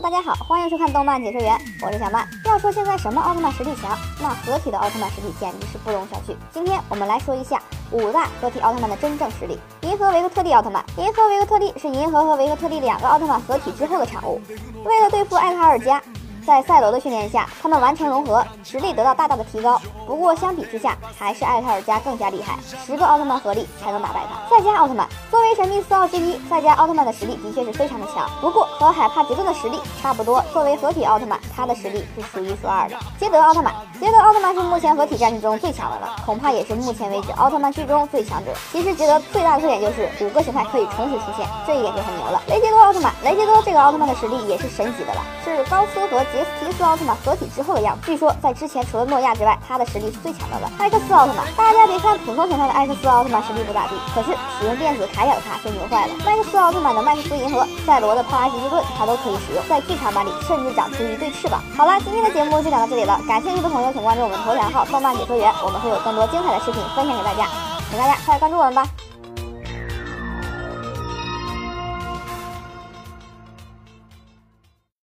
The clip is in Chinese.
大家好，欢迎收看动漫解说员，我是小曼。要说现在什么奥特曼实力强，那合体的奥特曼实力简直是不容小觑。今天我们来说一下五大合体奥特曼的真正实力。银河维克特利奥特曼，银河维克特利是银河和维克特利两个奥特曼合体之后的产物，为了对付艾卡尔加。在赛罗的训练下，他们完成融合，实力得到大大的提高。不过相比之下，还是艾特尔加更加厉害，十个奥特曼合力才能打败他。赛迦奥特曼作为神秘四奥之一，赛迦奥特曼的实力的确是非常的强，不过和海帕杰顿的实力差不多。作为合体奥特曼，他的实力是数一数二的。捷德奥特曼，捷德奥特曼是目前合体战绩中最强的了，恐怕也是目前为止奥特曼剧中最强者。其实捷德最大的特点就是五个形态可以同时出现，这一点就很牛了。雷杰多奥特曼，雷杰多这个奥特曼的实力也是神级的了，是高斯和。杰斯提斯奥特曼合体之后的样子，据说在之前除了诺亚之外，他的实力是最强的了。艾克斯奥特曼，大家别看普通形态的艾克斯奥特曼实力不咋地，可是使用电子铠甲的他却牛坏了。麦克斯奥特曼的麦克斯银河，赛罗的帕拉吉斯盾，他都可以使用，在剧场版里甚至长出一对翅膀。好了，今天的节目就讲到这里了，感兴趣的朋友请关注我们头条号“动漫解说员”，我们会有更多精彩的视频分享给大家，请大家快来关注我们吧。